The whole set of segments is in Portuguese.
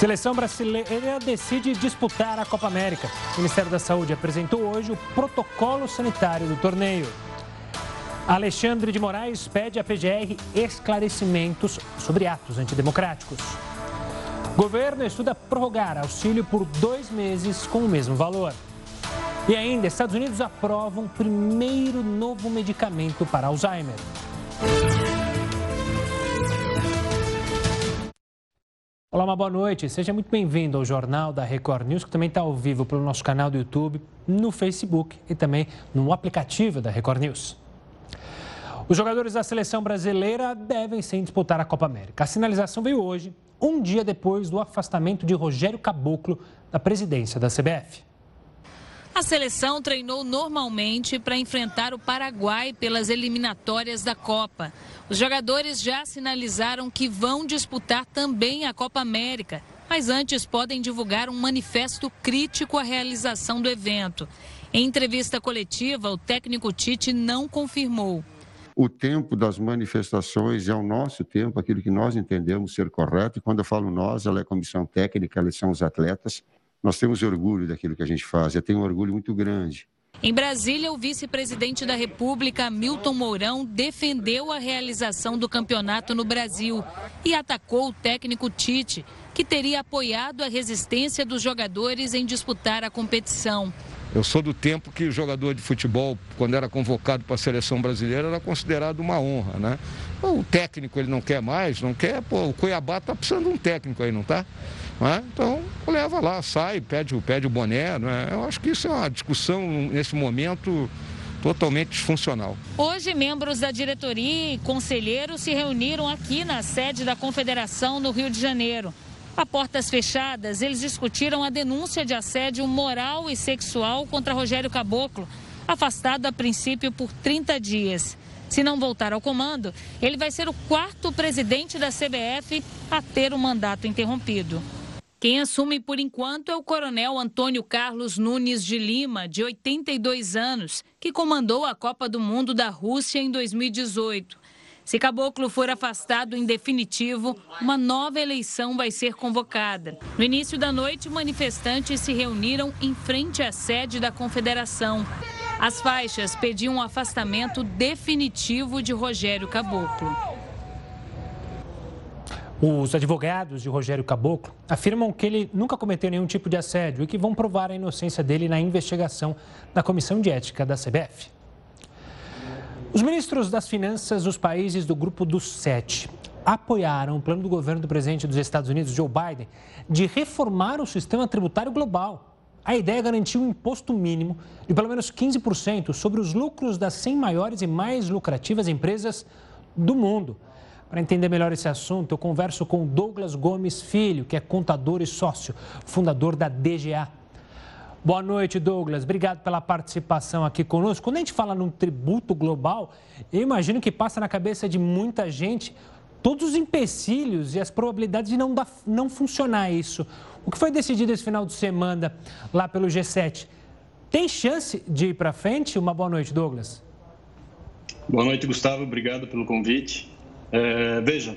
Seleção brasileira decide disputar a Copa América. O Ministério da Saúde apresentou hoje o protocolo sanitário do torneio. Alexandre de Moraes pede à PGR esclarecimentos sobre atos antidemocráticos. Governo estuda prorrogar auxílio por dois meses com o mesmo valor. E ainda, Estados Unidos aprovam o primeiro novo medicamento para Alzheimer. Olá, uma boa noite. Seja muito bem-vindo ao Jornal da Record News, que também está ao vivo pelo nosso canal do YouTube, no Facebook e também no aplicativo da Record News. Os jogadores da seleção brasileira devem sim disputar a Copa América. A sinalização veio hoje, um dia depois do afastamento de Rogério Caboclo da presidência da CBF. A seleção treinou normalmente para enfrentar o Paraguai pelas eliminatórias da Copa. Os jogadores já sinalizaram que vão disputar também a Copa América, mas antes podem divulgar um manifesto crítico à realização do evento. Em entrevista coletiva, o técnico Tite não confirmou. O tempo das manifestações é o nosso tempo, aquilo que nós entendemos ser correto. E quando eu falo nós, ela é a comissão técnica, eles são os atletas. Nós temos orgulho daquilo que a gente faz. Eu tenho um orgulho muito grande. Em Brasília, o vice-presidente da República, Milton Mourão, defendeu a realização do campeonato no Brasil e atacou o técnico Tite, que teria apoiado a resistência dos jogadores em disputar a competição. Eu sou do tempo que o jogador de futebol, quando era convocado para a seleção brasileira, era considerado uma honra, né? O técnico ele não quer mais, não quer, pô, o Cuiabá está precisando de um técnico aí, não está? É? Então, leva lá, sai, pede, pede o boné. É? Eu acho que isso é uma discussão, nesse momento, totalmente disfuncional. Hoje, membros da diretoria e conselheiros se reuniram aqui na sede da Confederação no Rio de Janeiro. A portas fechadas, eles discutiram a denúncia de assédio moral e sexual contra Rogério Caboclo, afastado a princípio por 30 dias. Se não voltar ao comando, ele vai ser o quarto presidente da CBF a ter o mandato interrompido. Quem assume por enquanto é o coronel Antônio Carlos Nunes de Lima, de 82 anos, que comandou a Copa do Mundo da Rússia em 2018. Se Caboclo for afastado em definitivo, uma nova eleição vai ser convocada. No início da noite, manifestantes se reuniram em frente à sede da Confederação. As faixas pediam o afastamento definitivo de Rogério Caboclo. Os advogados de Rogério Caboclo afirmam que ele nunca cometeu nenhum tipo de assédio e que vão provar a inocência dele na investigação da Comissão de Ética da CBF. Os ministros das Finanças dos países do Grupo dos Sete apoiaram o plano do governo do presidente dos Estados Unidos, Joe Biden, de reformar o sistema tributário global. A ideia é garantir um imposto mínimo de pelo menos 15% sobre os lucros das 100 maiores e mais lucrativas empresas do mundo. Para entender melhor esse assunto, eu converso com Douglas Gomes Filho, que é contador e sócio, fundador da DGA. Boa noite, Douglas. Obrigado pela participação aqui conosco. Quando a gente fala num tributo global, eu imagino que passa na cabeça de muita gente todos os empecilhos e as probabilidades de não, dar, não funcionar isso. O que foi decidido esse final de semana lá pelo G7? Tem chance de ir para frente? Uma boa noite, Douglas. Boa noite, Gustavo. Obrigado pelo convite. É, veja,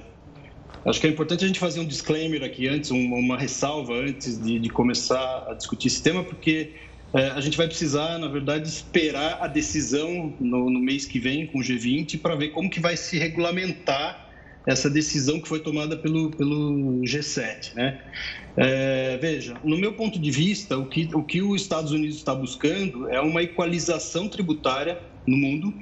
acho que é importante a gente fazer um disclaimer aqui antes, uma, uma ressalva antes de, de, começar a discutir esse tema, porque é, a gente vai precisar, na verdade, esperar a decisão no, no mês que vem com o G20 para ver como que vai se regulamentar essa decisão que foi tomada pelo, pelo G7. Né? É, veja, no meu ponto de vista, o que, o que os Estados Unidos está buscando é uma equalização tributária no mundo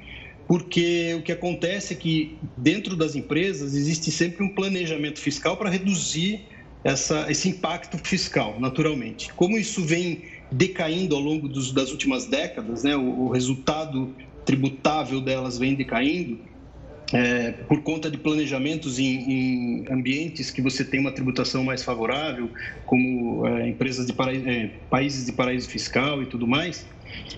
porque o que acontece é que dentro das empresas existe sempre um planejamento fiscal para reduzir essa, esse impacto fiscal, naturalmente. Como isso vem decaindo ao longo dos, das últimas décadas, né, o, o, resultado tributável delas vem decaindo, é, por conta de planejamentos em, em, ambientes que você tem uma tributação mais favorável, como é, empresas de paraíso, é, países de paraíso fiscal e tudo mais,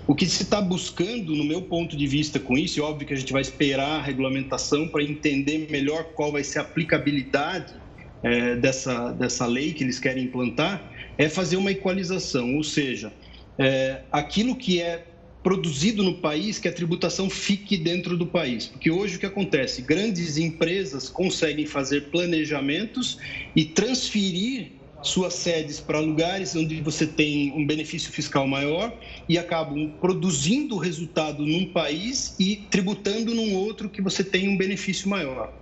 o que se está buscando, no meu ponto de vista, com isso, e óbvio que a gente vai esperar a regulamentação para entender melhor qual vai ser a aplicabilidade é, dessa, dessa lei que eles querem implantar, é fazer uma equalização, ou seja, é, aquilo que é produzido no país, que a tributação fique dentro do país. Porque hoje o que acontece? Grandes empresas conseguem fazer planejamentos e transferir suas sedes para lugares onde você tem um benefício fiscal maior e acabam produzindo resultado num país e tributando num outro que você tem um benefício maior.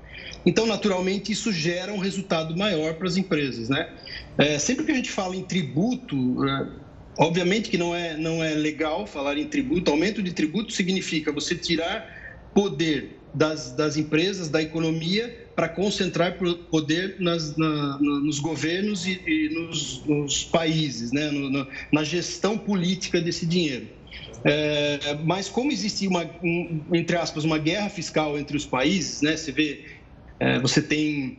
Então, naturalmente, isso gera um resultado maior para as empresas. Né? É, sempre que a gente fala em tributo, é, obviamente que não é, não é legal falar em tributo. Aumento de tributo significa você tirar poder das, das empresas, da economia, para concentrar poder nas, na, nos governos e, e nos, nos, países, né? No, na, na, gestão política desse dinheiro. É, mas como existe uma, um, entre aspas, uma guerra fiscal entre os países, né? Você vê, é, você tem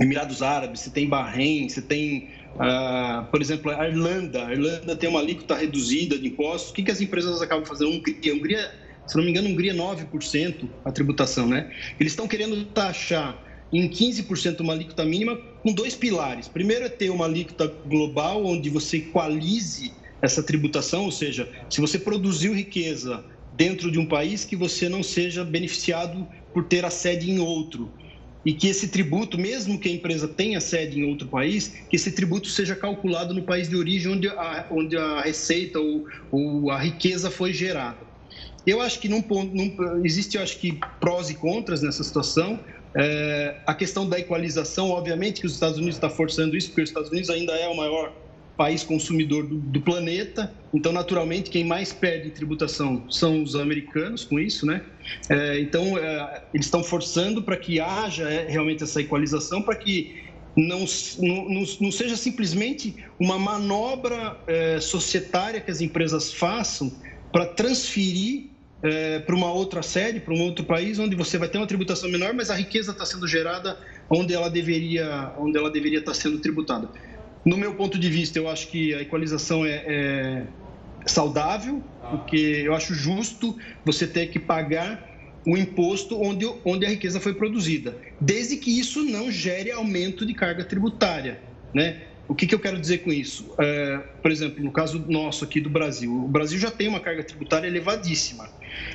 Emirados Árabes, você tem Bahrein, você tem, ah, por exemplo, a Irlanda. A Irlanda tem uma alíquota reduzida de impostos. O que, que as empresas acabam fazendo? A Hungria se não me engano, Hungria 9% a tributação, né? Eles estão querendo taxar em 15% uma alíquota mínima com dois pilares. Primeiro é ter uma alíquota global onde você equalize essa tributação, ou seja, se você produziu riqueza dentro de um país que você não seja beneficiado por ter a sede em outro e que esse tributo, mesmo que a empresa tenha sede em outro país, que esse tributo seja calculado no país de origem onde a, onde a receita ou, ou a riqueza foi gerada. Eu acho que num num, existe, eu acho que prós e contras nessa situação. É, a questão da equalização, obviamente que os Estados Unidos está forçando isso, porque os Estados Unidos ainda é o maior país consumidor do, do, planeta, então naturalmente quem mais perde tributação são os americanos com isso, né? É, então é, eles estão forçando para que haja é, realmente essa equalização, para que não, não, não, seja simplesmente uma manobra é, societária que as empresas façam para transferir é, para uma outra sede, para um outro país, onde você vai ter uma tributação menor, mas a riqueza está sendo gerada onde ela deveria, onde ela deveria estar sendo tributada. No meu ponto de vista, eu acho que a equalização é, é saudável, porque eu acho justo você ter que pagar o imposto onde, onde a riqueza foi produzida, desde que isso não gere aumento de carga tributária, né? O que, que eu quero dizer com isso? É, por exemplo, no caso nosso aqui do Brasil, o Brasil já tem uma carga tributária elevadíssima.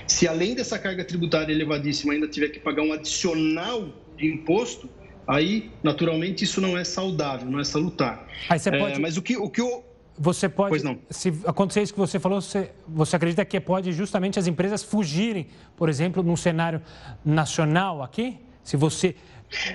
Se além dessa carga tributária elevadíssima ainda tiver que pagar um adicional de imposto, aí naturalmente isso não é saudável, não é salutar. Aí você pode... É, mas o que, o que eu... Você pode, pois não. se acontecer isso que você falou, você, você acredita que pode justamente as empresas fugirem, por exemplo, num cenário nacional aqui? Se você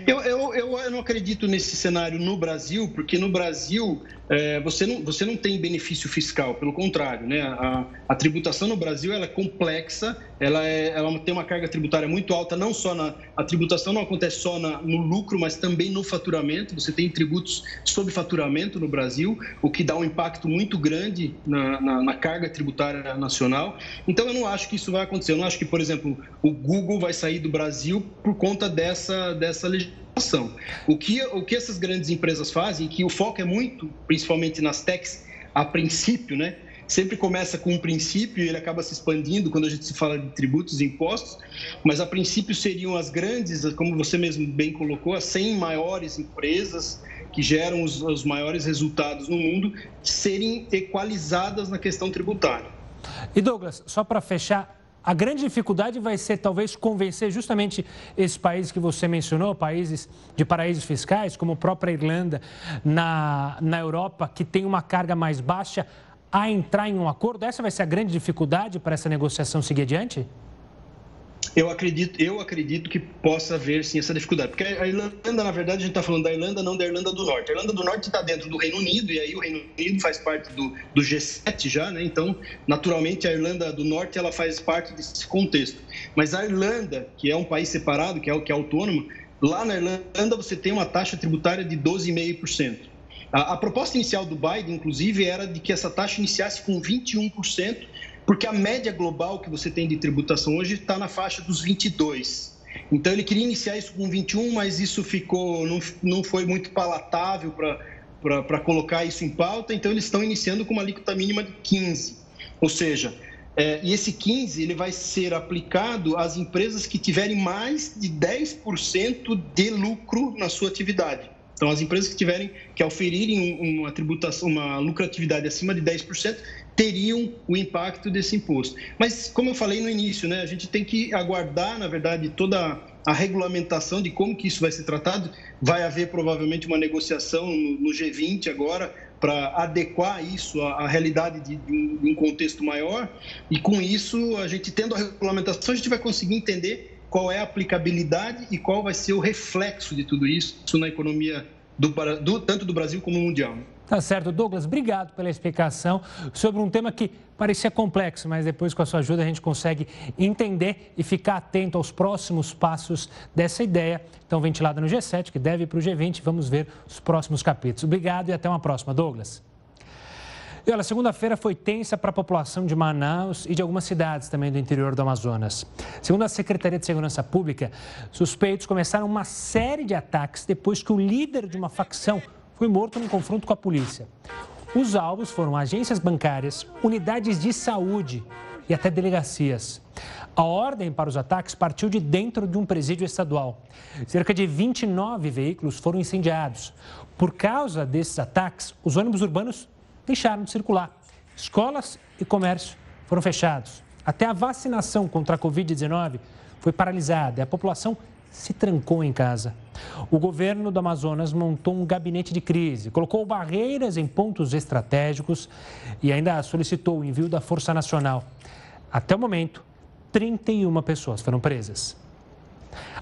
eu, eu, eu, não acredito nesse cenário no Brasil, porque no Brasil é, você, não, você não tem benefício fiscal, pelo contrário, né? A, a tributação no Brasil ela é complexa, ela, é, ela tem uma carga tributária muito alta, não só na. A tributação não acontece só na, no lucro, mas também no faturamento. Você tem tributos sobre faturamento no Brasil, o que dá um impacto muito grande na, na, na carga tributária nacional. Então eu não acho que isso vai acontecer. Eu não acho que, por exemplo, o Google vai sair do Brasil por conta dessa, dessa legislação. O que, o que essas grandes empresas fazem, que o foco é muito, principalmente nas techs, a princípio, né? Sempre começa com um princípio e ele acaba se expandindo quando a gente se fala de tributos e impostos, mas a princípio seriam as grandes, como você mesmo bem colocou, as 100 maiores empresas que geram os, os maiores resultados no mundo serem equalizadas na questão tributária. E Douglas, só para fechar, a grande dificuldade vai ser talvez convencer justamente esses países que você mencionou, países de paraísos fiscais, como a própria Irlanda, na, na Europa, que tem uma carga mais baixa, a entrar em um acordo? Essa vai ser a grande dificuldade para essa negociação seguir adiante? Eu acredito, eu acredito que possa haver sim essa dificuldade. Porque a Irlanda, na verdade, a gente está falando da Irlanda, não da Irlanda do Norte. A Irlanda do Norte está dentro do Reino Unido, e aí o Reino Unido faz parte do, do G7 já, né? Então, naturalmente, a Irlanda do Norte ela faz parte desse contexto. Mas a Irlanda, que é um país separado, que é, que é autônomo, lá na Irlanda você tem uma taxa tributária de 12,5%. A, a proposta inicial do Biden, inclusive, era de que essa taxa iniciasse com 21%, porque a média global que você tem de tributação hoje está na faixa dos 22%. Então, ele queria iniciar isso com 21%, mas isso ficou, não, não foi muito palatável para colocar isso em pauta, então eles estão iniciando com uma alíquota mínima de 15%. Ou seja, é, e esse 15 ele vai ser aplicado às empresas que tiverem mais de 10% de lucro na sua atividade. Então, as empresas que tiverem que oferirem uma tributação, uma lucratividade acima de 10%, teriam o impacto desse imposto. Mas, como eu falei no início, né, a gente tem que aguardar, na verdade, toda a regulamentação de como que isso vai ser tratado. Vai haver provavelmente uma negociação no, G20 agora para adequar isso à, realidade de, de, um, contexto maior. E com isso, a gente tendo a regulamentação, a gente vai conseguir entender qual é a aplicabilidade e qual vai ser o reflexo de tudo isso na economia do, do, tanto do Brasil como mundial. Tá certo, Douglas, obrigado pela explicação sobre um tema que parecia complexo, mas depois com a sua ajuda a gente consegue entender e ficar atento aos próximos passos dessa ideia, então ventilada no G7, que deve ir para o G20. Vamos ver os próximos capítulos. Obrigado e até uma próxima, Douglas. E olha, segunda-feira foi tensa para a população de Manaus e de algumas cidades também do interior do Amazonas. Segundo a Secretaria de Segurança Pública, suspeitos começaram uma série de ataques depois que o líder de uma facção foi morto num confronto com a polícia. Os alvos foram agências bancárias, unidades de saúde e até delegacias. A ordem para os ataques partiu de dentro de um presídio estadual. Cerca de 29 veículos foram incendiados. Por causa desses ataques, os ônibus urbanos deixaram de circular. Escolas e comércio foram fechados. Até a vacinação contra a Covid-19 foi paralisada e a população se trancou em casa. O governo do Amazonas montou um gabinete de crise, colocou barreiras em pontos estratégicos e ainda solicitou o envio da Força Nacional. Até o momento, 31 pessoas foram presas.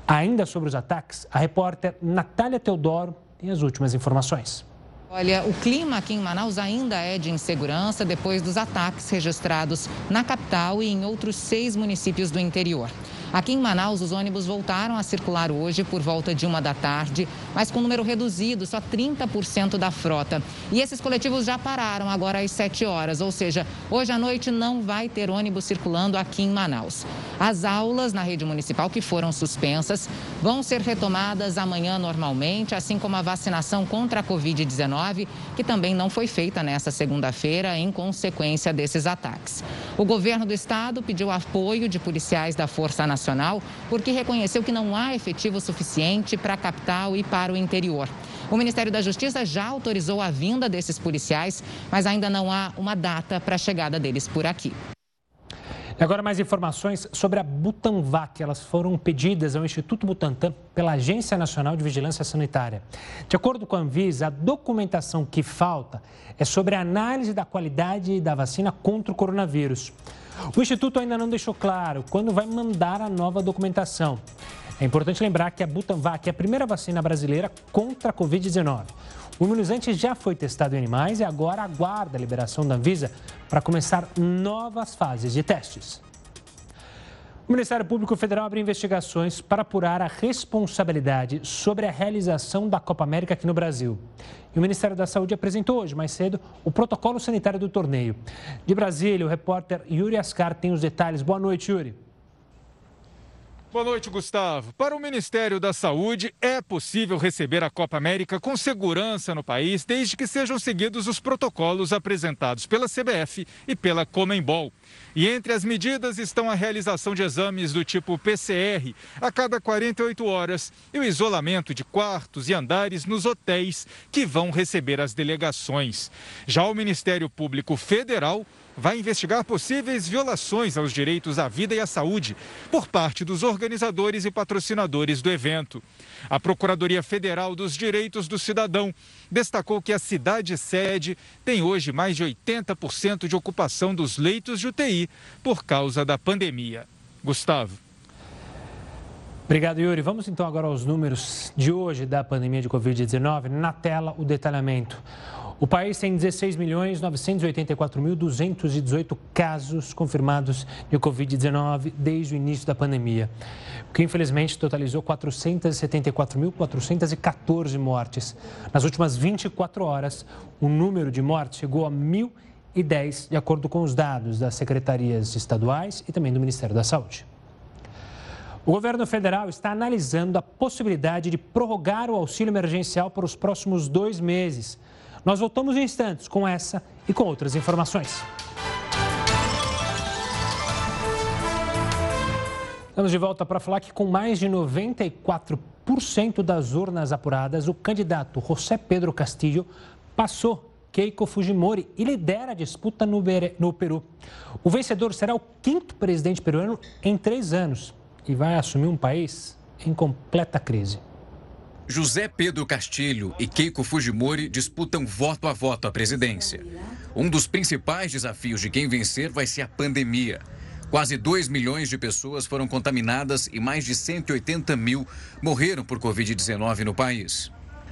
Ainda sobre os ataques, a repórter Natália Teodoro tem as últimas informações. Olha, o clima aqui em Manaus ainda é de insegurança depois dos ataques registrados na capital e em outros seis municípios do interior. Aqui em Manaus, os ônibus voltaram a circular hoje por volta de uma da tarde, mas com número reduzido, só 30% da frota. E esses coletivos já pararam agora às 7 horas, ou seja, hoje à noite não vai ter ônibus circulando aqui em Manaus. As aulas na rede municipal que foram suspensas vão ser retomadas amanhã normalmente, assim como a vacinação contra a Covid-19, que também não foi feita nesta segunda-feira em consequência desses ataques. O governo do estado pediu apoio de policiais da Força Nacional Nacional, porque reconheceu que não há efetivo suficiente para a capital e para o interior. O Ministério da Justiça já autorizou a vinda desses policiais, mas ainda não há uma data para a chegada deles por aqui. E agora mais informações sobre a Butanvac. Elas foram pedidas ao Instituto Butantan pela Agência Nacional de Vigilância Sanitária. De acordo com a Anvisa, a documentação que falta é sobre a análise da qualidade da vacina contra o coronavírus. O Instituto ainda não deixou claro quando vai mandar a nova documentação. É importante lembrar que a Butanvac é a primeira vacina brasileira contra a Covid-19. O imunizante já foi testado em animais e agora aguarda a liberação da Anvisa para começar novas fases de testes. O Ministério Público Federal abre investigações para apurar a responsabilidade sobre a realização da Copa América aqui no Brasil. E o Ministério da Saúde apresentou hoje, mais cedo, o protocolo sanitário do torneio. De Brasília, o repórter Yuri Ascar tem os detalhes. Boa noite, Yuri. Boa noite, Gustavo. Para o Ministério da Saúde, é possível receber a Copa América com segurança no país, desde que sejam seguidos os protocolos apresentados pela CBF e pela Comembol. E entre as medidas estão a realização de exames do tipo PCR a cada 48 horas e o isolamento de quartos e andares nos hotéis que vão receber as delegações. Já o Ministério Público Federal vai investigar possíveis violações aos direitos à vida e à saúde por parte dos organizadores e patrocinadores do evento. A Procuradoria Federal dos Direitos do Cidadão destacou que a cidade sede tem hoje mais de 80% de ocupação dos leitos de UTI por causa da pandemia. Gustavo. Obrigado, Yuri. Vamos então agora aos números de hoje da pandemia de Covid-19. Na tela, o detalhamento. O país tem 16 milhões 984.218 casos confirmados de Covid-19 desde o início da pandemia, o que infelizmente totalizou 474.414 mortes. Nas últimas 24 horas, o número de mortes chegou a 1.010, de acordo com os dados das secretarias estaduais e também do Ministério da Saúde. O governo federal está analisando a possibilidade de prorrogar o auxílio emergencial para os próximos dois meses. Nós voltamos em instantes com essa e com outras informações. Estamos de volta para falar que com mais de 94% das urnas apuradas, o candidato José Pedro Castillo passou Keiko Fujimori e lidera a disputa no, Peru. O vencedor será o quinto presidente peruano em três anos e vai assumir um país em completa crise. José Pedro Castilho e Keiko Fujimori disputam voto a voto a presidência. Um dos principais desafios de quem vencer vai ser a pandemia. Quase 2 milhões de pessoas foram contaminadas e mais de 180 mil morreram por Covid-19 no país.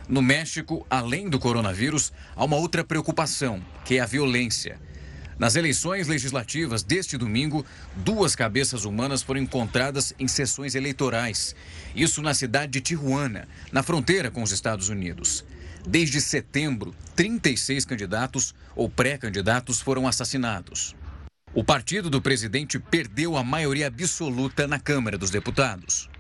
No México, além do coronavírus, há uma outra preocupação, que é a violência. Nas eleições legislativas deste domingo, duas cabeças humanas foram encontradas em sessões eleitorais. Isso na cidade de Tijuana, na fronteira com os Estados Unidos. Desde setembro, 36 candidatos ou pré-candidatos foram assassinados. O partido do presidente perdeu a maioria absoluta na Câmara dos Deputados.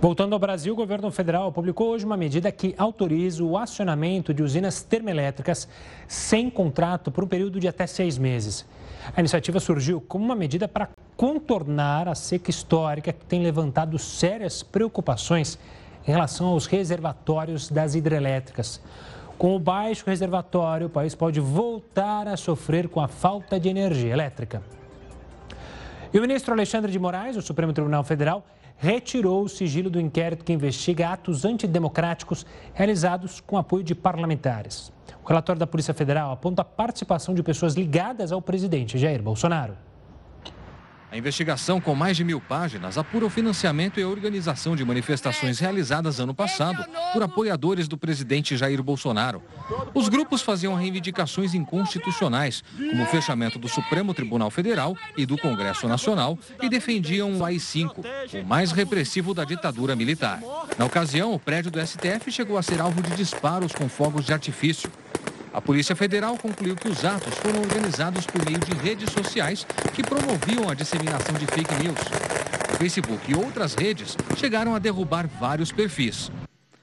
Voltando ao Brasil, o governo federal publicou hoje uma medida que autoriza o acionamento de usinas termoelétricas sem contrato por um período de até seis meses. A iniciativa surgiu como uma medida para contornar a seca histórica que tem levantado sérias preocupações em relação aos reservatórios das hidrelétricas. Com o baixo reservatório, o país pode voltar a sofrer com a falta de energia elétrica. E o ministro Alexandre de Moraes, do Supremo Tribunal Federal, retirou o sigilo do inquérito que investiga atos antidemocráticos realizados com apoio de parlamentares. O relatório da Polícia Federal aponta a participação de pessoas ligadas ao presidente Jair Bolsonaro. A investigação, com mais de mil páginas, apura o financiamento e a organização de manifestações realizadas ano passado por apoiadores do presidente Jair Bolsonaro. Os grupos faziam reivindicações inconstitucionais, como o fechamento do Supremo Tribunal Federal e do Congresso Nacional, e defendiam o AI-5, o mais repressivo da ditadura militar. Na ocasião, o prédio do STF chegou a ser alvo de disparos com fogos de artifício. A Polícia Federal concluiu que os atos foram organizados por meio de redes sociais que promoviam a disseminação de fake news. O Facebook e outras redes chegaram a derrubar vários perfis.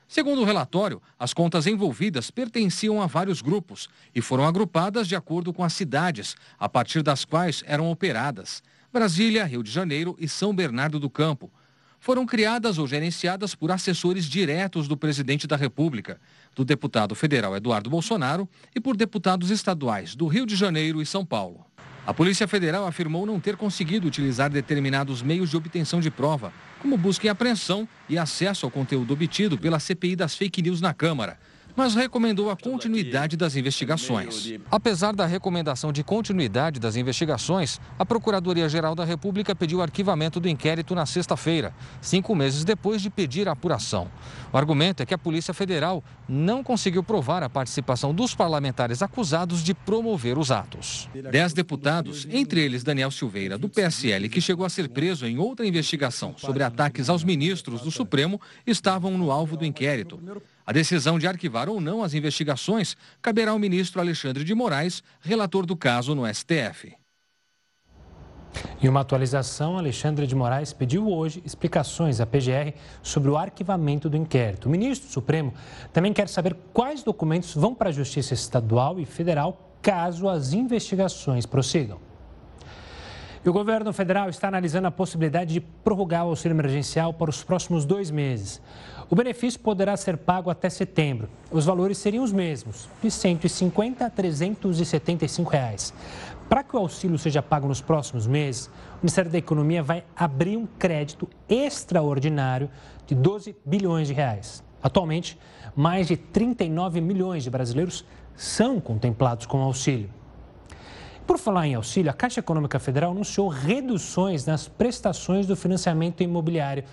Segundo o relatório, as contas envolvidas pertenciam a vários grupos e foram agrupadas de acordo com as cidades, a partir das quais eram operadas: Brasília, Rio de Janeiro e São Bernardo do Campo. Foram criadas ou gerenciadas por assessores diretos do presidente da República do deputado federal Eduardo Bolsonaro e por deputados estaduais do Rio de Janeiro e São Paulo. A Polícia Federal afirmou não ter conseguido utilizar determinados meios de obtenção de prova, como busca e apreensão e acesso ao conteúdo obtido pela CPI das fake news na Câmara, mas recomendou a continuidade das investigações. Apesar da recomendação de continuidade das investigações, a Procuradoria-Geral da República pediu arquivamento do inquérito na sexta-feira, cinco meses depois de pedir a apuração. O argumento é que a Polícia Federal não conseguiu provar a participação dos parlamentares acusados de promover os atos. Dez deputados, entre eles Daniel Silveira, do PSL, que chegou a ser preso em outra investigação sobre ataques aos ministros do Supremo, estavam no alvo do inquérito. A decisão de arquivar ou não as investigações caberá ao ministro Alexandre de Moraes, relator do caso no STF. Em uma atualização, Alexandre de Moraes pediu hoje explicações à PGR sobre o arquivamento do inquérito. O ministro Supremo também quer saber quais documentos vão para a Justiça Estadual e Federal caso as investigações prossigam. E o governo federal está analisando a possibilidade de prorrogar o auxílio emergencial para os próximos dois meses. O benefício poderá ser pago até setembro. Os valores seriam os mesmos, de R$ 150 a 375 reais. Para que o auxílio seja pago nos próximos meses, o Ministério da Economia vai abrir um crédito extraordinário de 12 bilhões de reais. Atualmente, mais de 39 milhões de brasileiros são contemplados com auxílio. Por falar em auxílio, a Caixa Econômica Federal anunciou reduções nas prestações do financiamento imobiliário.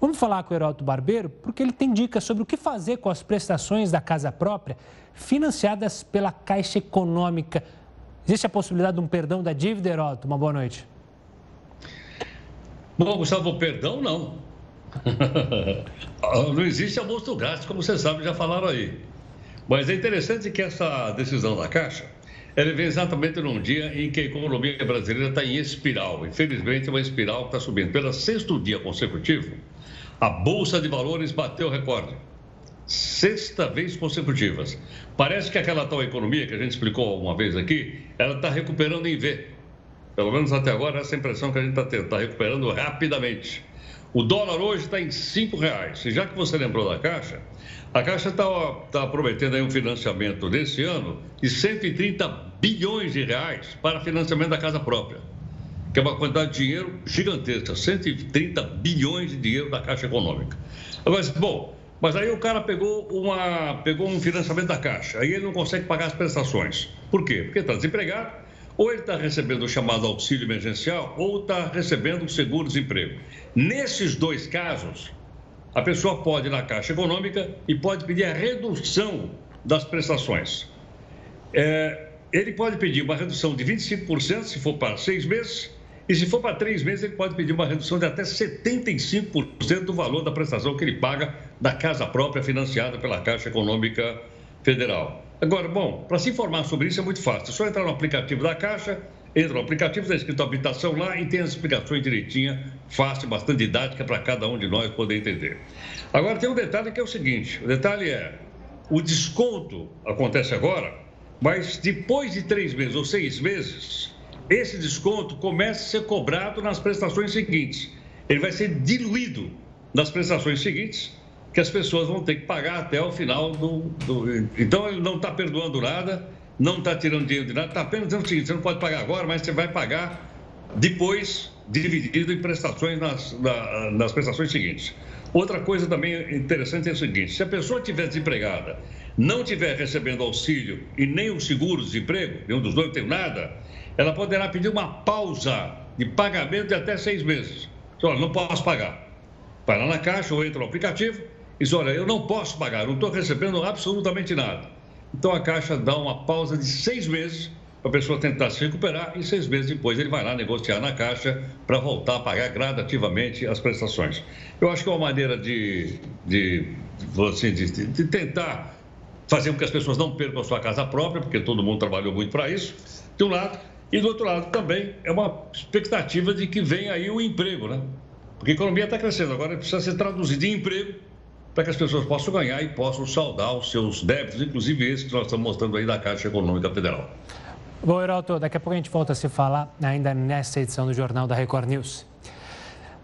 Vamos falar com o Heródoto Barbeiro, porque ele tem dicas sobre o que fazer com as prestações da casa própria financiadas pela Caixa Econômica. Existe a possibilidade de um perdão da dívida, Heródoto? Uma boa noite. Bom, Gustavo, perdão não. não existe almoço gasto, como você sabe, já falaram aí. Mas é interessante que essa decisão da Caixa ela vem exatamente num dia em que a economia brasileira está em espiral. Infelizmente, uma espiral que está subindo. Pelo sexto dia consecutivo, a Bolsa de Valores bateu recorde. Sexta vez consecutivas. Parece que aquela tal economia que a gente explicou uma vez aqui, ela está recuperando em V. Pelo menos até agora, essa é impressão que a gente está tendo. Está recuperando rapidamente. O dólar hoje está em R$ reais. E já que você lembrou da Caixa, a Caixa está tá prometendo aí um financiamento desse ano de 130 bilhões de reais para financiamento da casa própria. que é uma quantidade de dinheiro gigantesca, 130 bilhões de dinheiro da Caixa Econômica. Agora, bom, mas aí o cara pegou, uma, pegou um financiamento da Caixa, aí ele não consegue pagar as prestações. Por quê? Porque está desempregado, ou ele está recebendo o chamado auxílio emergencial, ou está recebendo o seguro-desemprego. Nesses dois casos, a pessoa pode ir na Caixa Econômica e pode pedir a redução das prestações. É, ele pode pedir uma redução de 25% se for para seis meses, e se for para três meses, ele pode pedir uma redução de até 75% do valor da prestação que ele paga da casa própria financiada pela Caixa Econômica Federal. Agora, bom, para se informar sobre isso é muito fácil. É só entrar no aplicativo da Caixa, entra no aplicativo, está escrito habitação lá e tem as explicações direitinha, fácil, bastante didática para cada um de nós poder entender. Agora tem um detalhe que é o seguinte: o detalhe é o desconto acontece agora, mas depois de três meses ou seis meses, esse desconto começa a ser cobrado nas prestações seguintes. Ele vai ser diluído nas prestações seguintes, que as pessoas vão ter que pagar até o final do. do... Então ele não está perdoando nada, não está tirando dinheiro de nada, está apenas dizendo o seguinte: você não pode pagar agora, mas você vai pagar depois, dividido em prestações nas, na, nas prestações seguintes. Outra coisa também interessante é o seguinte: se a pessoa estiver desempregada, não estiver recebendo auxílio e nem o seguro-desemprego, nenhum dos dois tem nada, ela poderá pedir uma pausa de pagamento de até seis meses. Olha, não posso pagar. Vai lá na caixa ou entra no aplicativo e diz: olha, eu não posso pagar, não estou recebendo absolutamente nada. Então a caixa dá uma pausa de seis meses para a pessoa tentar se recuperar e seis meses depois ele vai lá negociar na caixa para voltar a pagar gradativamente as prestações. Eu acho que é uma maneira de, de, assim, de, de tentar fazer com que as pessoas não percam a sua casa própria, porque todo mundo trabalhou muito para isso, de um lado, e do outro lado também é uma expectativa de que venha aí o emprego, né? Porque a economia está crescendo, agora precisa ser traduzido em emprego para que as pessoas possam ganhar e possam saldar os seus débitos, inclusive esse que nós estamos mostrando aí da Caixa Econômica Federal. Bom, Heraldo, daqui a pouco a gente volta a se falar ainda nessa edição do Jornal da Record News.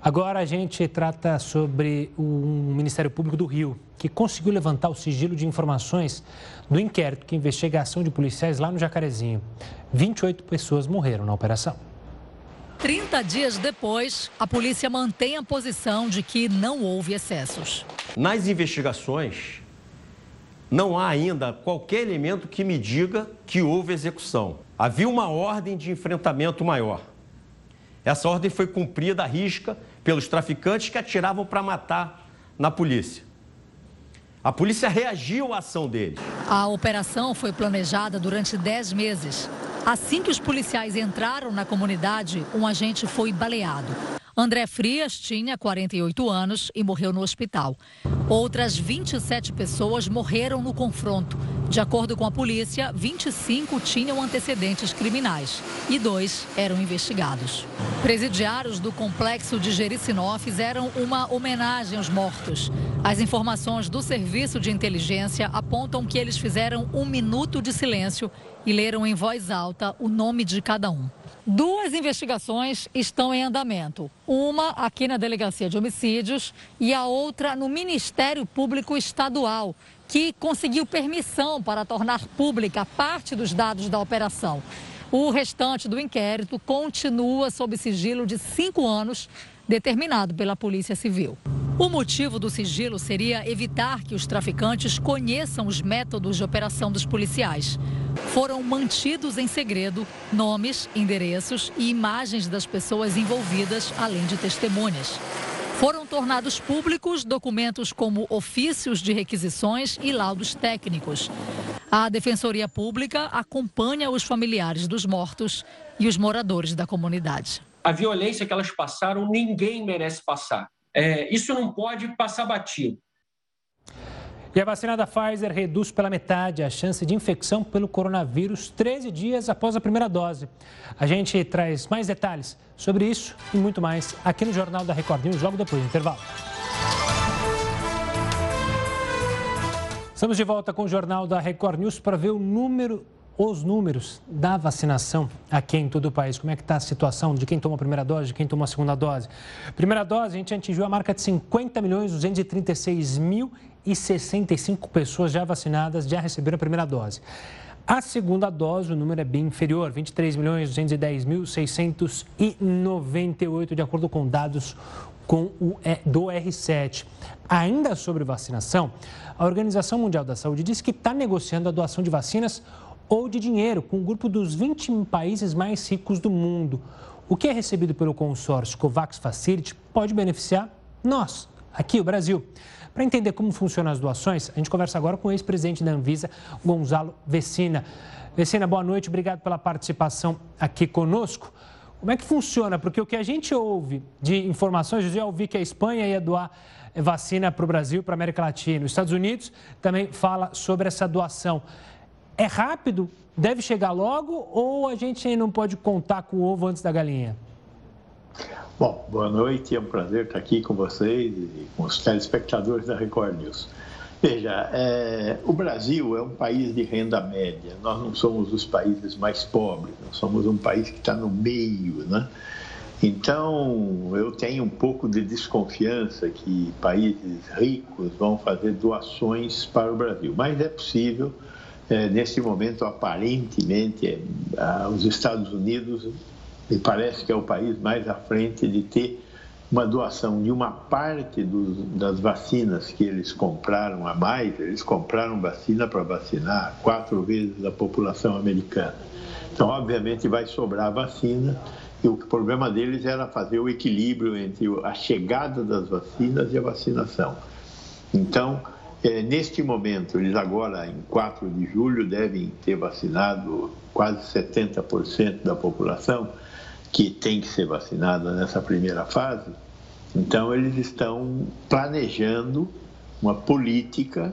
Agora a gente trata sobre o Ministério Público do Rio, que conseguiu levantar o sigilo de informações do inquérito que investiga a ação de policiais lá no Jacarezinho. 28 pessoas morreram na operação. 30 dias depois, a polícia mantém a posição de que não houve excessos. Nas investigações, não há ainda qualquer elemento que me diga que houve execução. Havia uma ordem de enfrentamento maior. Essa ordem foi cumprida à risca pelos traficantes que atiravam para matar na polícia. A polícia reagiu à ação deles. A operação foi planejada durante 10 meses. Assim que os policiais entraram na comunidade, um agente foi baleado. André Frias tinha 48 anos e morreu no hospital. Outras 27 pessoas morreram no confronto. De acordo com a polícia, 25 tinham antecedentes criminais e dois eram investigados. Presidiários do complexo de Jericinó fizeram uma homenagem aos mortos. As informações do serviço de inteligência apontam que eles fizeram um minuto de silêncio e leram em voz alta o nome de cada um. Duas investigações estão em andamento. Uma aqui na Delegacia de Homicídios e a outra no Ministério Público Estadual, que conseguiu permissão para tornar pública parte dos dados da operação. O restante do inquérito continua sob sigilo de cinco anos, determinado pela Polícia Civil. O motivo do sigilo seria evitar que os traficantes conheçam os métodos de operação dos policiais foram mantidos em segredo nomes, endereços e imagens das pessoas envolvidas, além de testemunhas. Foram tornados públicos documentos como ofícios de requisições e laudos técnicos. A Defensoria Pública acompanha os familiares dos mortos e os moradores da comunidade. A violência que elas passaram, ninguém merece passar. É, isso não pode passar batido. E a vacina da Pfizer reduz pela metade a chance de infecção pelo coronavírus 13 dias após a primeira dose. A gente traz mais detalhes sobre isso e muito mais aqui no Jornal da Record News, logo depois do intervalo. Estamos de volta com o Jornal da Record News para ver o número os números da vacinação aqui em todo o país. Como é que está a situação de quem toma a primeira dose, de quem toma a segunda dose? Primeira dose, a gente atingiu a marca de 50 milhões 236 mil e 65 pessoas já vacinadas já receberam a primeira dose. A segunda dose, o número é bem inferior, 23 milhões 210 mil 698, de acordo com dados com o, do R7. Ainda sobre vacinação, a Organização Mundial da Saúde diz que está negociando a doação de vacinas ou de dinheiro com o grupo dos 20 países mais ricos do mundo. O que é recebido pelo consórcio COVAX Facility pode beneficiar nós, aqui o Brasil. Para entender como funcionam as doações, a gente conversa agora com o ex-presidente da Anvisa, Gonzalo Vecina. Vecina, boa noite, obrigado pela participação aqui conosco. Como é que funciona? Porque o que a gente ouve de informações, eu já ouvi que a Espanha ia doar vacina para o Brasil, para a América Latina. Os Estados Unidos também fala sobre essa doação. É rápido? Deve chegar logo ou a gente não pode contar com o ovo antes da galinha? Bom, boa noite, é um prazer estar aqui com vocês e com os telespectadores da Record News. Veja, é, o Brasil é um país de renda média, nós não somos os países mais pobres, nós somos um país que está no meio, né? Então, eu tenho um pouco de desconfiança que países ricos vão fazer doações para o Brasil, mas é possível. É, neste momento, aparentemente, é, os Estados Unidos me parece que é o país mais à frente de ter uma doação de uma parte dos, das vacinas que eles compraram a mais, eles compraram vacina para vacinar quatro vezes a população americana. Então, obviamente, vai sobrar vacina e o problema deles era fazer o equilíbrio entre a chegada das vacinas e a vacinação. Então, é, neste momento, eles agora, em 4 de julho, devem ter vacinado quase 70% da população que tem que ser vacinada nessa primeira fase. Então, eles estão planejando uma política,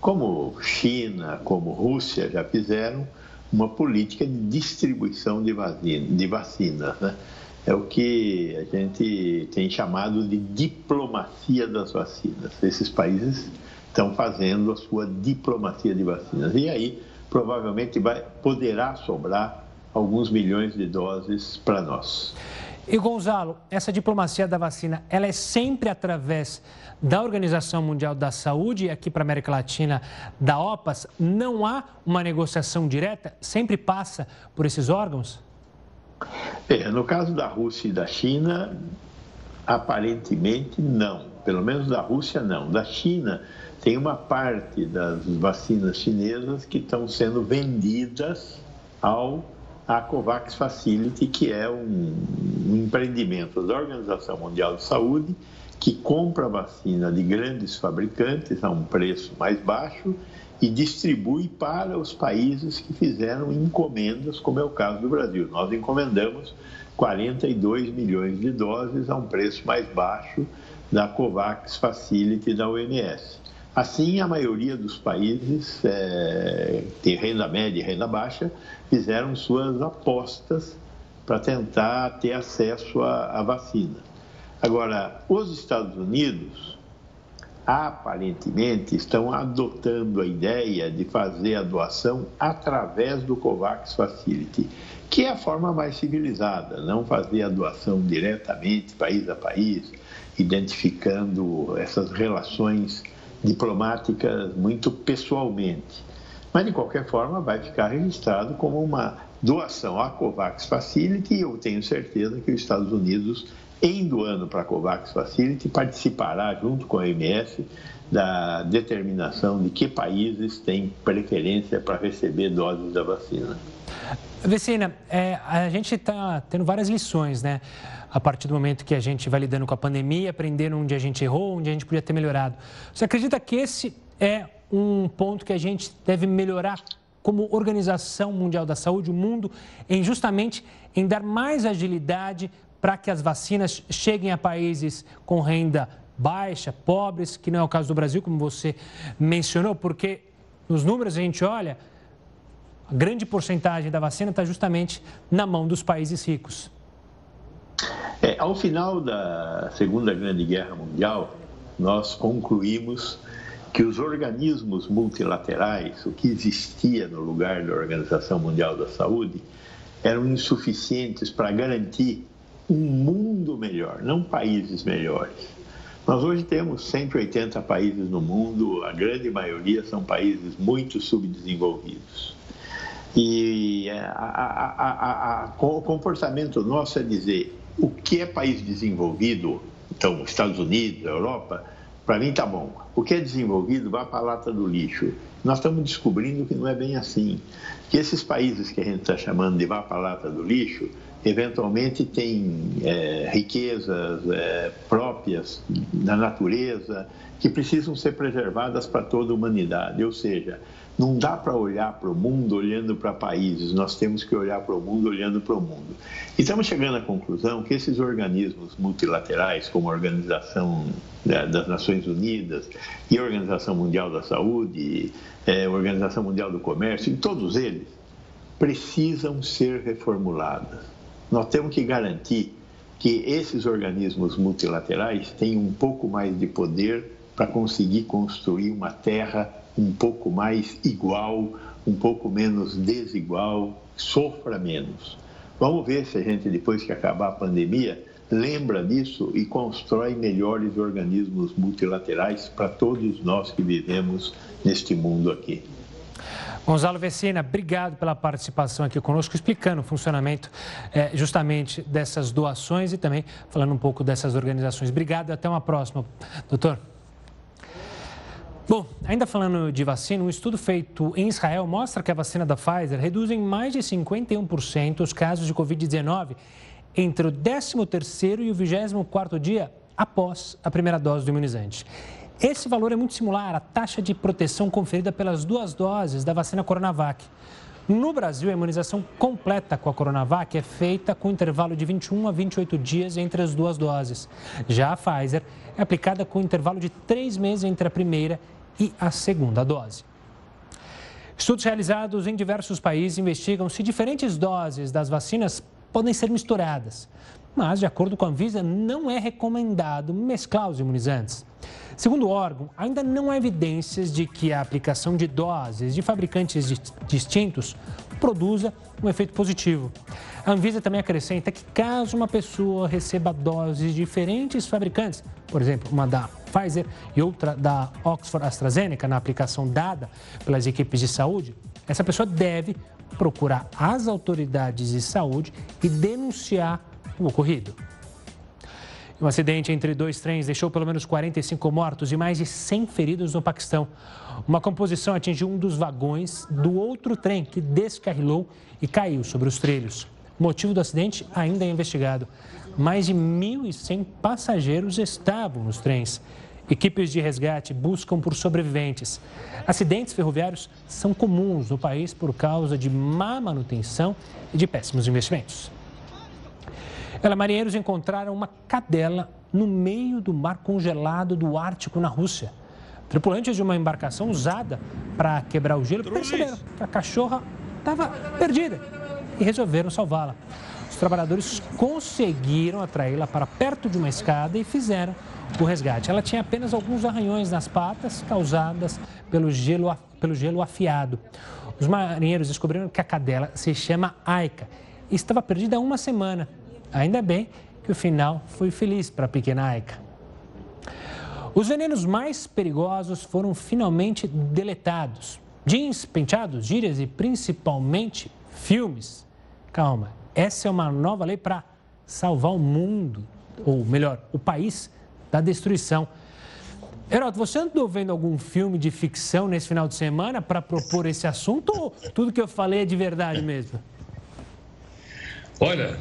como China, como Rússia já fizeram, uma política de distribuição de, vacina, de vacinas. Né? É o que a gente tem chamado de diplomacia das vacinas. Esses países estão fazendo a sua diplomacia de vacinas. E aí, provavelmente, vai, poderá sobrar alguns milhões de doses para nós. E Gonzalo, essa diplomacia da vacina, ela é sempre através da Organização Mundial da Saúde, aqui para a América Latina, da OPAS, não há uma negociação direta? Sempre passa por esses órgãos? É, no caso da Rússia e da China, aparentemente não. Pelo menos da Rússia, não. Da China, tem uma parte das vacinas chinesas que estão sendo vendidas ao a COVAX Facility, que é um, empreendimento da Organização Mundial de Saúde que compra vacina de grandes fabricantes a um preço mais baixo e distribui para os países que fizeram encomendas, como é o caso do Brasil. Nós encomendamos 42 milhões de doses a um preço mais baixo da COVAX Facility da OMS. Assim, a maioria dos países é, de renda média e renda baixa fizeram suas apostas para tentar ter acesso à, à vacina. Agora, os Estados Unidos aparentemente estão adotando a ideia de fazer a doação através do COVAX Facility, que é a forma mais civilizada, não fazer a doação diretamente, país a país, identificando essas relações diplomáticas muito pessoalmente. Mas, de qualquer forma, vai ficar registrado como uma doação à COVAX Facility e eu tenho certeza que os Estados Unidos, em doando para a COVAX Facility, participará, junto com a OMS, da determinação de que países têm preferência para receber doses da vacina. Vecina, é, a gente está tendo várias lições, né? A partir do momento que a gente vai lidando com a pandemia, aprendendo onde a gente errou, onde a gente podia ter melhorado. Você acredita que esse é um ponto que a gente deve melhorar como Organização Mundial da Saúde, o mundo, em justamente em dar mais agilidade para que as vacinas cheguem a países com renda baixa, pobres, que não é o caso do Brasil, como você mencionou, porque nos números a gente olha, a grande porcentagem da vacina está justamente na mão dos países ricos. É, ao final da Segunda Grande Guerra Mundial, nós concluímos que os organismos multilaterais, o que existia no lugar da Organização Mundial da Saúde, eram insuficientes para garantir um mundo melhor, não países melhores. Nós hoje temos 180 países no mundo, a grande maioria são países muito subdesenvolvidos. E é, o comportamento nosso é dizer o que é país desenvolvido, então Estados Unidos, Europa, para mim tá bom. O que é desenvolvido vai para a lata do lixo. Nós estamos descobrindo que não é bem assim. Que esses países que a gente está chamando de vá para a lata do lixo, eventualmente têm é, riquezas é, próprias da natureza que precisam ser preservadas para toda a humanidade. Ou seja, não dá para olhar para o mundo olhando para países, nós temos que olhar para o mundo olhando para o mundo. E estamos chegando à conclusão que esses organismos multilaterais, como a Organização das Nações Unidas e a Organização Mundial da Saúde, é, a Organização Mundial do Comércio, e todos eles precisam ser reformulados. Nós temos que garantir que esses organismos multilaterais tenham um pouco mais de poder para conseguir construir uma terra um pouco mais igual, um pouco menos desigual, sofra menos. Vamos ver se a gente, depois que acabar a pandemia, lembra disso e constrói melhores organismos multilaterais para todos nós que vivemos neste mundo aqui. Gonzalo Vecina, obrigado pela participação aqui conosco, explicando o funcionamento é, justamente dessas doações e também falando um pouco dessas organizações. Obrigado e até uma próxima, doutor. Bom, ainda falando de vacina, um estudo feito em Israel mostra que a vacina da Pfizer reduz em mais de 51% os casos de Covid-19 entre o 13º e o 24º dia após a primeira dose do imunizante. Esse valor é muito similar à taxa de proteção conferida pelas duas doses da vacina Coronavac. No Brasil, a imunização completa com a Coronavac é feita com intervalo de 21 a 28 dias entre as duas doses. Já a Pfizer é aplicada com intervalo de três meses entre a primeira e a segunda dose. Estudos realizados em diversos países investigam se diferentes doses das vacinas podem ser misturadas. Mas, de acordo com a Anvisa, não é recomendado mesclar os imunizantes. Segundo o órgão, ainda não há evidências de que a aplicação de doses de fabricantes distintos produza um efeito positivo. A Anvisa também acrescenta que caso uma pessoa receba doses de diferentes fabricantes, por exemplo, uma da Pfizer e outra da Oxford AstraZeneca, na aplicação dada pelas equipes de saúde, essa pessoa deve procurar as autoridades de saúde e denunciar o ocorrido. Um acidente entre dois trens deixou pelo menos 45 mortos e mais de 100 feridos no Paquistão. Uma composição atingiu um dos vagões do outro trem que descarrilou e caiu sobre os trilhos. O motivo do acidente ainda é investigado. Mais de 1.100 passageiros estavam nos trens. Equipes de resgate buscam por sobreviventes. Acidentes ferroviários são comuns no país por causa de má manutenção e de péssimos investimentos. Ela, marinheiros encontraram uma cadela no meio do mar congelado do Ártico, na Rússia. Tripulantes de uma embarcação usada para quebrar o gelo perceberam que a cachorra estava perdida e resolveram salvá-la. Os trabalhadores conseguiram atraí-la para perto de uma escada e fizeram o resgate. Ela tinha apenas alguns arranhões nas patas causadas pelo gelo, pelo gelo afiado. Os marinheiros descobriram que a cadela se chama Aika e estava perdida há uma semana. Ainda bem que o final foi feliz para a pequena Aika. Os venenos mais perigosos foram finalmente deletados. Jeans, penteados, gírias e principalmente filmes. Calma, essa é uma nova lei para salvar o mundo, ou melhor, o país da destruição. Heroto, você andou vendo algum filme de ficção nesse final de semana para propor esse assunto ou tudo que eu falei é de verdade mesmo? Olha,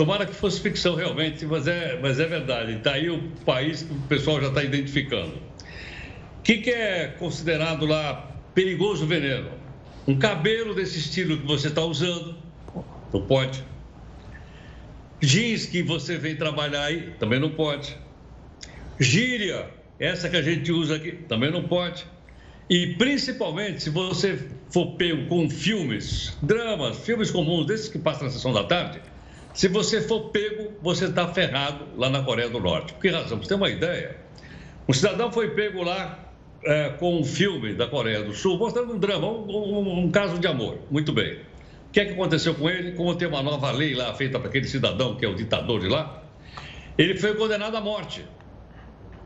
Tomara que fosse ficção realmente, mas é, mas é verdade. Está aí o país que o pessoal já está identificando. O que, que é considerado lá perigoso veneno? Um cabelo desse estilo que você está usando, não pode. Jeans que você vem trabalhar aí, também não pode. Gíria, essa que a gente usa aqui, também não pode. E principalmente se você for pego com filmes, dramas, filmes comuns, desses que passam na sessão da tarde, se você for pego, você está ferrado lá na Coreia do Norte. Por que razão? Você tem uma ideia? Um cidadão foi pego lá é, com um filme da Coreia do Sul, mostrando um drama, um, um, um caso de amor. Muito bem. O que é que aconteceu com ele? Como tem uma nova lei lá feita para aquele cidadão que é o ditador de lá, ele foi condenado à morte.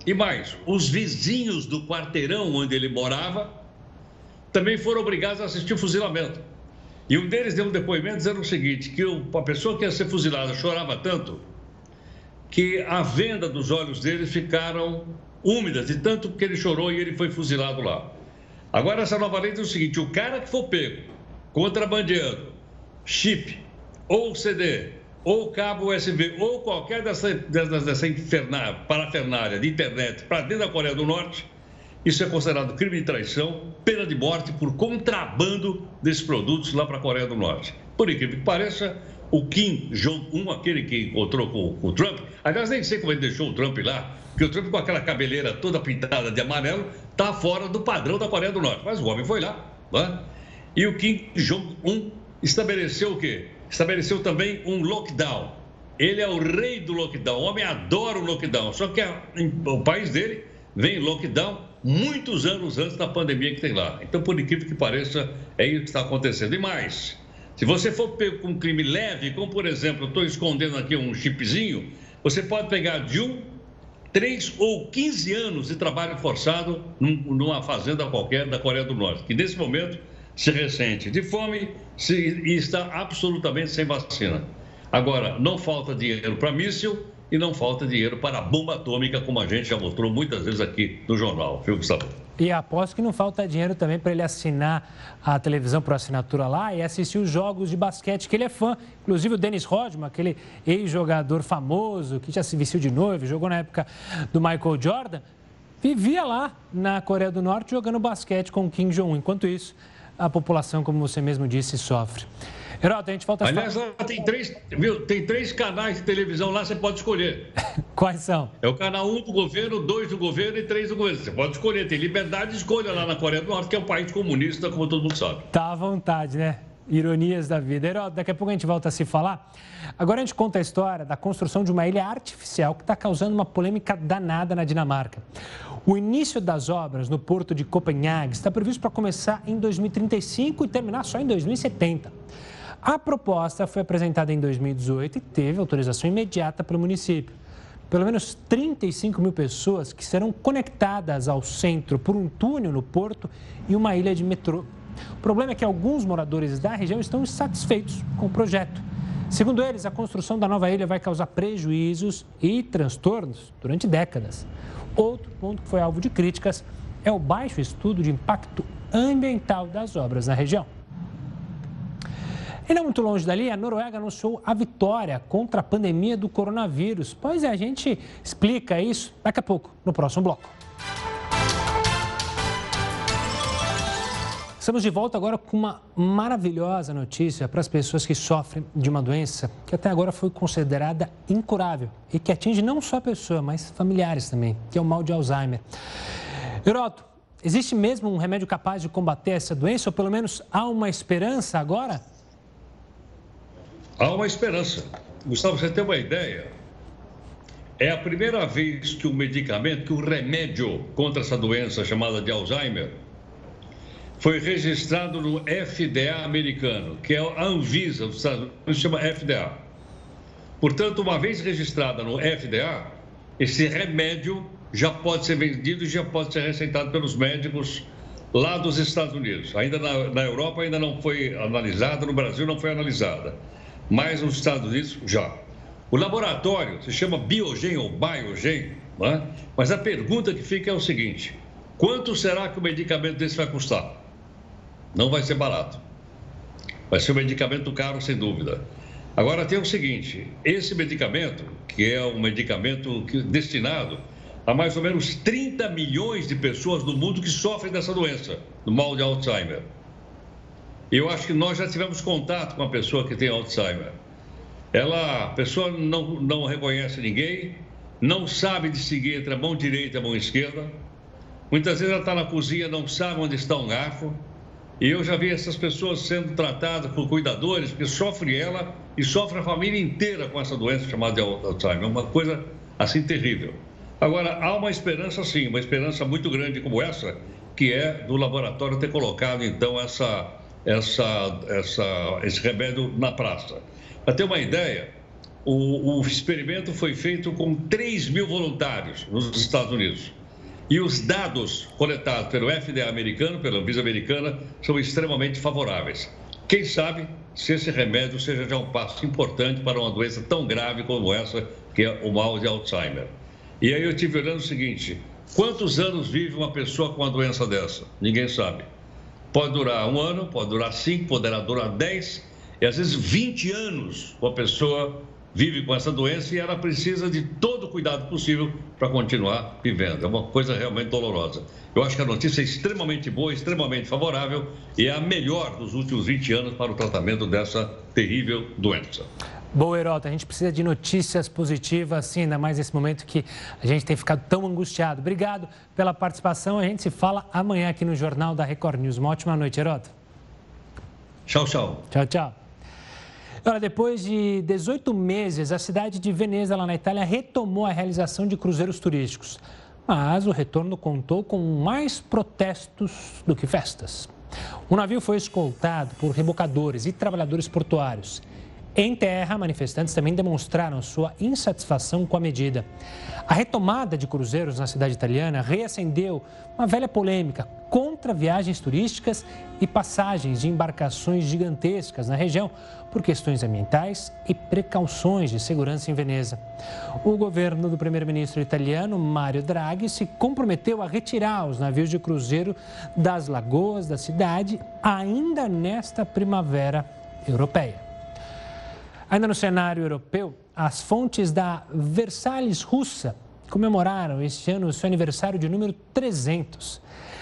E mais, os vizinhos do quarteirão onde ele morava também foram obrigados a assistir o fuzilamento. E um deles deu um depoimento dizendo o seguinte, que a pessoa que ia ser fuzilada chorava tanto que a venda dos olhos dele ficaram úmidas, de tanto que ele chorou e ele foi fuzilado lá. Agora, essa nova lei diz o seguinte: o cara que for pego contrabandeando chip ou CD ou cabo USB ou qualquer dessa, dessa, dessa parafernália de internet para dentro da Coreia do Norte, isso é considerado crime de traição, pena de morte por contrabando desses produtos lá para a Coreia do Norte. Por incrível que pareça, o Kim Jong-un, aquele que encontrou com, com, o Trump, aliás, nem sei como ele deixou o Trump lá, porque o Trump com aquela cabeleira toda pintada de amarelo, está fora do padrão da Coreia do Norte. Mas o homem foi lá, né? E o Kim Jong-un estabeleceu o quê? Estabeleceu também um lockdown. Ele é o rei do lockdown. O homem adora o lockdown. Só que a, o país dele vem em lockdown muitos anos antes da pandemia que tem lá. Então, por incrível que pareça, é isso que está acontecendo. E mais, se você for pego com um crime leve, como por exemplo, eu estou escondendo aqui um chipzinho, você pode pegar de um, três ou 15 anos de trabalho forçado numa fazenda qualquer da Coreia do Norte, que nesse momento se ressente de fome e está absolutamente sem vacina. Agora, não falta dinheiro para míssil e não falta dinheiro para bomba atômica, como a gente já mostrou muitas vezes aqui no jornal, viu, Gustavo? E aposto que não falta dinheiro também para ele assinar a televisão por assinatura lá e assistir os jogos de basquete, que ele é fã. Inclusive o Dennis Rodman, aquele ex-jogador famoso que já se vestiu de noivo, jogou na época do Michael Jordan, vivia lá na Coreia do Norte jogando basquete com Kim Jong-un. Enquanto isso, a população, como você mesmo disse, sofre. Heroto, a gente volta a Aliás, lá tem três, viu, tem três canais de televisão lá, você pode escolher. Quais são? É o canal 1 um do governo, 2 do governo e 3 do governo. Você pode escolher, tem liberdade de escolha lá na Coreia do Norte, que é um país comunista, como todo mundo sabe. Tá à vontade, né? Ironias da vida. Heroto, daqui a pouco a gente volta a se falar. Agora a gente conta a história da construção de uma ilha artificial que está causando uma polêmica danada na Dinamarca. O início das obras no porto de Copenhague está previsto para começar em 2035 e terminar só em 2070. A proposta foi apresentada em 2018 e teve autorização imediata pelo município. Pelo menos 35 mil pessoas que serão conectadas ao centro por um túnel no porto e uma ilha de metrô. O problema é que alguns moradores da região estão insatisfeitos com o projeto. Segundo eles, a construção da nova ilha vai causar prejuízos e transtornos durante décadas. Outro ponto que foi alvo de críticas é o baixo estudo de impacto ambiental das obras na região. E não muito longe dali, a Noruega anunciou a vitória contra a pandemia do coronavírus. Pois é, a gente explica isso daqui a pouco, no próximo bloco. Estamos de volta agora com uma maravilhosa notícia para as pessoas que sofrem de uma doença que até agora foi considerada incurável e que atinge não só a pessoa, mas familiares também, que é o mal de Alzheimer. Heroto, existe mesmo um remédio capaz de combater essa doença ou pelo menos há uma esperança agora? Há uma esperança. Gustavo, você tem uma ideia? É a primeira vez que o medicamento, que o remédio contra essa doença chamada de Alzheimer, foi registrado no FDA americano, que é a Anvisa dos Estados Unidos, chama FDA. Portanto, uma vez registrada no FDA, esse remédio já pode ser vendido e já pode ser receitado pelos médicos lá dos Estados Unidos. Ainda na, na Europa ainda não foi analisada, no Brasil não foi analisada mas nos Estados Unidos já. O laboratório se chama Biogen ou Biogen, né? mas a pergunta que fica é o seguinte: quanto será que o medicamento desse vai custar? Não vai ser barato. Vai ser um medicamento caro, sem dúvida. Agora tem o seguinte: esse medicamento, que é um medicamento destinado a mais ou menos 30 milhões de pessoas no mundo que sofrem dessa doença, do mal de Alzheimer. Eu acho que nós já tivemos contato com uma pessoa que tem Alzheimer. Ela, a pessoa não, não reconhece ninguém, não sabe distinguir entre a mão direita e a mão esquerda. Muitas vezes ela está na cozinha, não sabe onde está um garfo. E eu já vi essas pessoas sendo tratadas por cuidadores, que sofre ela e sofre a família inteira com essa doença chamada de Alzheimer. É uma coisa assim terrível. Agora, há uma esperança sim, uma esperança muito grande como essa, que é do laboratório ter colocado então essa essa, essa, esse remédio na praça. Para ter uma ideia, o, o, experimento foi feito com 3 mil voluntários nos Estados Unidos. E os dados coletados pelo FDA americano, pela Anvisa americana, são extremamente favoráveis. Quem sabe se esse remédio seja já um passo importante para uma doença tão grave como essa, que é o mal de Alzheimer. E aí eu tive olhando o seguinte: quantos anos vive uma pessoa com uma doença dessa? Ninguém sabe. Pode durar um ano, pode durar cinco, poderá durar dez, e às vezes 20 anos uma pessoa vive com essa doença e ela precisa de todo o cuidado possível para continuar vivendo. É uma coisa realmente dolorosa. Eu acho que a notícia é extremamente boa, extremamente favorável e é a melhor dos últimos 20 anos para o tratamento dessa terrível doença. Boa, Herota, a gente precisa de notícias positivas, sim, ainda mais nesse momento que a gente tem ficado tão angustiado. Obrigado pela participação. A gente se fala amanhã aqui no Jornal da Record News. Uma ótima noite, Herota. Tchau, tchau. Tchau, tchau. Olha, depois de 18 meses, a cidade de Veneza, lá na Itália, retomou a realização de cruzeiros turísticos. Mas o retorno contou com mais protestos do que festas. O navio foi escoltado por rebocadores e trabalhadores portuários. Em terra, manifestantes também demonstraram sua insatisfação com a medida. A retomada de cruzeiros na cidade italiana reacendeu uma velha polêmica contra viagens turísticas e passagens de embarcações gigantescas na região por questões ambientais e precauções de segurança em Veneza. O governo do primeiro-ministro italiano, Mario Draghi, se comprometeu a retirar os navios de cruzeiro das lagoas da cidade ainda nesta primavera europeia. Ainda no cenário europeu, as fontes da Versalhes russa comemoraram este ano seu aniversário de número 300.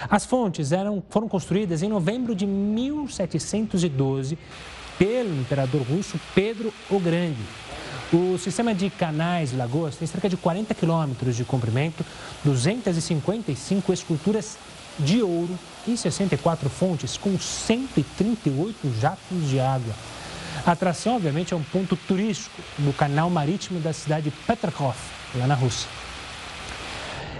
As fontes eram, foram construídas em novembro de 1712 pelo imperador russo Pedro o Grande. O sistema de canais e lagoas tem cerca de 40 quilômetros de comprimento, 255 esculturas de ouro e 64 fontes com 138 jatos de água. A atração, obviamente, é um ponto turístico no canal marítimo da cidade de Petrkov, lá na Rússia.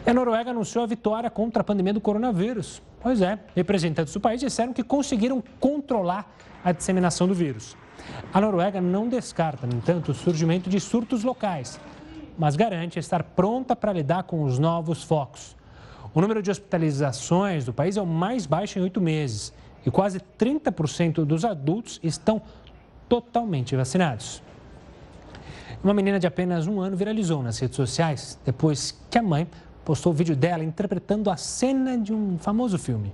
A Noruega anunciou a vitória contra a pandemia do coronavírus. Pois é, representantes do país disseram que conseguiram controlar a disseminação do vírus. A Noruega não descarta, no entanto, o surgimento de surtos locais, mas garante estar pronta para lidar com os novos focos. O número de hospitalizações do país é o mais baixo em oito meses e quase 30% dos adultos estão totalmente vacinados. Uma menina de apenas um ano viralizou nas redes sociais depois que a mãe postou o vídeo dela interpretando a cena de um famoso filme.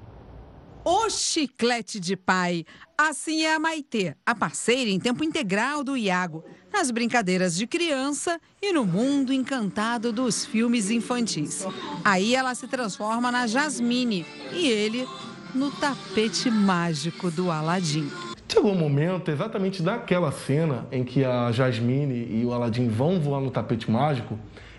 O chiclete de pai. Assim é a Maitê, a parceira em tempo integral do Iago, nas brincadeiras de criança e no mundo encantado dos filmes infantis. Aí ela se transforma na Jasmine e ele no tapete mágico do Aladim. Chegou o um momento, exatamente daquela cena em que a Jasmine e o Aladim vão voar no tapete mágico,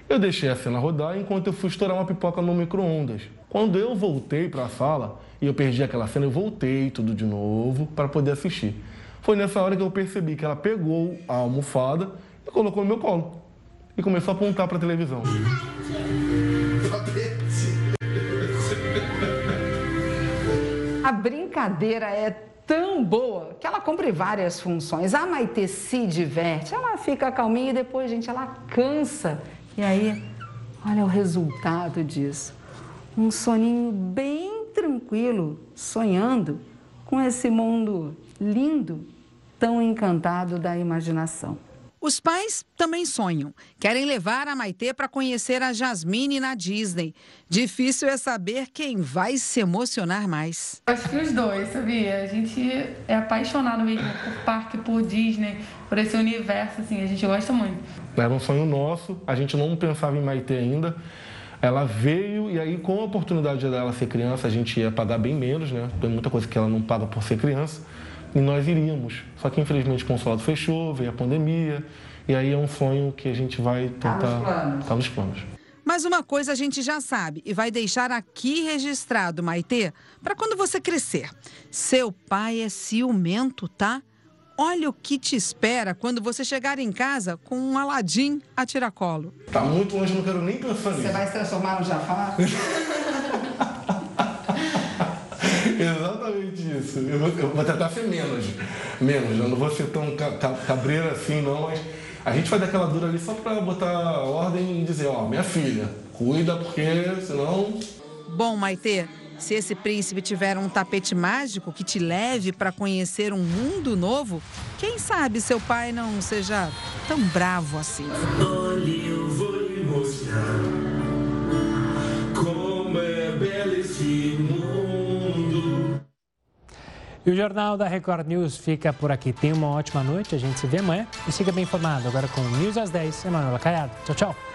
eu deixei a cena rodar enquanto eu fui estourar uma pipoca no micro-ondas. Quando eu voltei para a sala e eu perdi aquela cena, eu voltei tudo de novo para poder assistir. Foi nessa hora que eu percebi que ela pegou a almofada e colocou no meu colo e começou a apontar para a televisão. A brincadeira é tão boa que ela cumpre várias funções. A Maite se diverte, ela fica calminha e depois, gente, ela cansa. E aí, olha o resultado disso. Um soninho bem tranquilo, sonhando com esse mundo lindo, tão encantado da imaginação. Os pais também sonham. Querem levar a Maitê para conhecer a Jasmine na Disney. Difícil é saber quem vai se emocionar mais. Acho que os dois, sabia? A gente é apaixonado mesmo por parque, por Disney, por esse universo, assim, a gente gosta muito. Era um sonho nosso, a gente não pensava em Maitê ainda. Ela veio e aí, com a oportunidade dela ser criança, a gente ia pagar bem menos, né? Tem muita coisa que ela não paga por ser criança e nós iríamos. Só que infelizmente o consulado fechou, veio a pandemia, e aí é um sonho que a gente vai tentar. Está nos planos. Tá nos planos. Mas uma coisa a gente já sabe e vai deixar aqui registrado, Maitê, para quando você crescer. Seu pai é ciumento, tá? Olha o que te espera quando você chegar em casa com um Aladim a tiracolo. Tá muito longe, não quero nem pensar nisso. Você vai se transformar no Jafar? Exatamente isso. Eu vou, eu vou, tentar ser menos. Menos. Eu não vou ser tão cabreiro assim, não, mas a gente faz aquela dura ali só para botar ordem e dizer, ó, minha filha, cuida porque senão. Bom, Maitê, Se esse príncipe tiver um tapete mágico que te leve para conhecer um mundo novo, quem sabe seu pai não seja tão bravo assim. Olha, eu vou lhe mostrar E o Jornal da Record News fica por aqui. Tenha uma ótima noite, a gente se vê amanhã e siga bem informado. Agora com News às 10, Emanuela Caiado. Tchau, tchau.